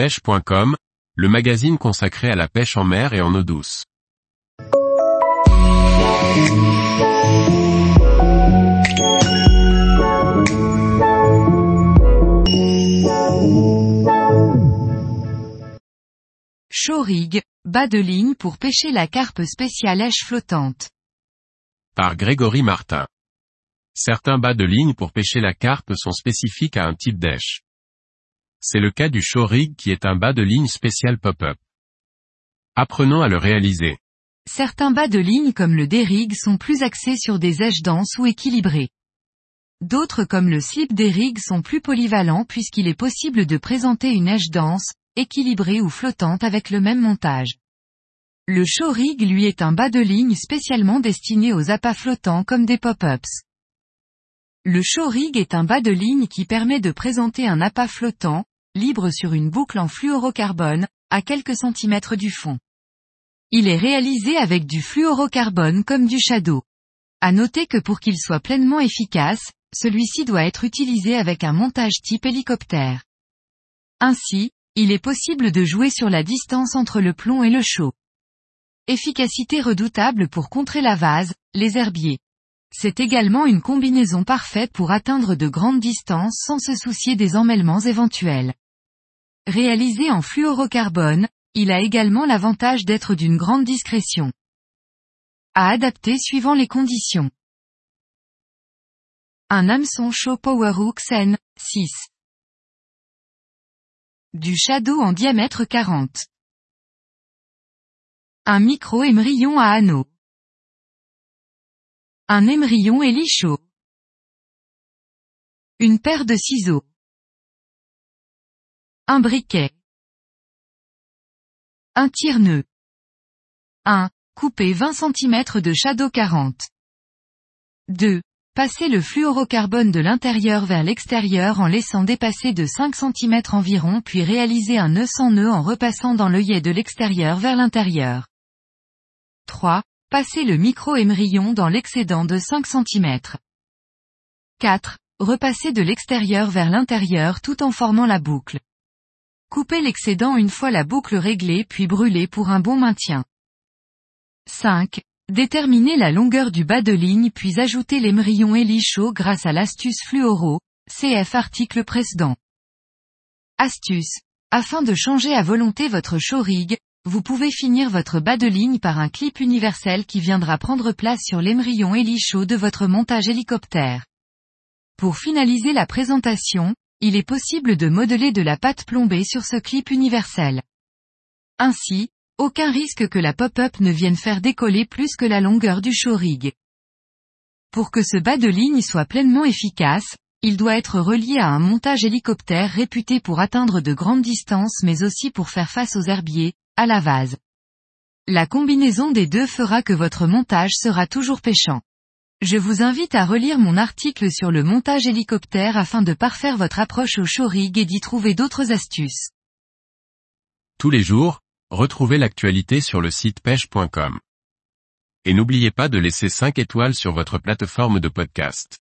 pêche.com, le magazine consacré à la pêche en mer et en eau douce. Show-rig, bas de ligne pour pêcher la carpe spéciale èche flottante. Par Grégory Martin. Certains bas de ligne pour pêcher la carpe sont spécifiques à un type d'èche. C'est le cas du show rig qui est un bas de ligne spécial pop-up. Apprenons à le réaliser. Certains bas de ligne comme le D-rig sont plus axés sur des èches denses ou équilibrées. D'autres comme le slip D-rig sont plus polyvalents puisqu'il est possible de présenter une èche dense, équilibrée ou flottante avec le même montage. Le show rig lui est un bas de ligne spécialement destiné aux appâts flottants comme des pop-ups. Le show rig est un bas de ligne qui permet de présenter un appât flottant, libre sur une boucle en fluorocarbone, à quelques centimètres du fond. Il est réalisé avec du fluorocarbone comme du shadow. À noter que pour qu'il soit pleinement efficace, celui-ci doit être utilisé avec un montage type hélicoptère. Ainsi, il est possible de jouer sur la distance entre le plomb et le chaud. Efficacité redoutable pour contrer la vase, les herbiers. C'est également une combinaison parfaite pour atteindre de grandes distances sans se soucier des emmêlements éventuels. Réalisé en fluorocarbone, il a également l'avantage d'être d'une grande discrétion. À adapter suivant les conditions. Un hameçon Show Powerhook N, 6. Du shadow en diamètre 40. Un micro-émerillon à anneau. Un émerillon hélicho. Une paire de ciseaux. Un briquet. Un tire-nœud. 1. Couper 20 cm de shadow 40. 2. Passer le fluorocarbone de l'intérieur vers l'extérieur en laissant dépasser de 5 cm environ puis réaliser un nœud sans nœud en repassant dans l'œillet de l'extérieur vers l'intérieur. 3. Passer le micro-émerillon dans l'excédent de 5 cm. 4. Repasser de l'extérieur vers l'intérieur tout en formant la boucle. Couper l'excédent une fois la boucle réglée puis brûler pour un bon maintien. 5. Déterminer la longueur du bas de ligne puis ajouter l'émerillon Eli chaud grâce à l'astuce fluoro, CF article précédent. Astuce. Afin de changer à volonté votre show rig, vous pouvez finir votre bas de ligne par un clip universel qui viendra prendre place sur l'émerillon hélicho de votre montage hélicoptère. Pour finaliser la présentation, il est possible de modeler de la pâte plombée sur ce clip universel. Ainsi, aucun risque que la pop-up ne vienne faire décoller plus que la longueur du show rig. Pour que ce bas de ligne soit pleinement efficace, il doit être relié à un montage hélicoptère réputé pour atteindre de grandes distances mais aussi pour faire face aux herbiers, à la vase. La combinaison des deux fera que votre montage sera toujours pêchant. Je vous invite à relire mon article sur le montage hélicoptère afin de parfaire votre approche au show rig et d'y trouver d'autres astuces. Tous les jours, retrouvez l'actualité sur le site pêche.com. Et n'oubliez pas de laisser 5 étoiles sur votre plateforme de podcast.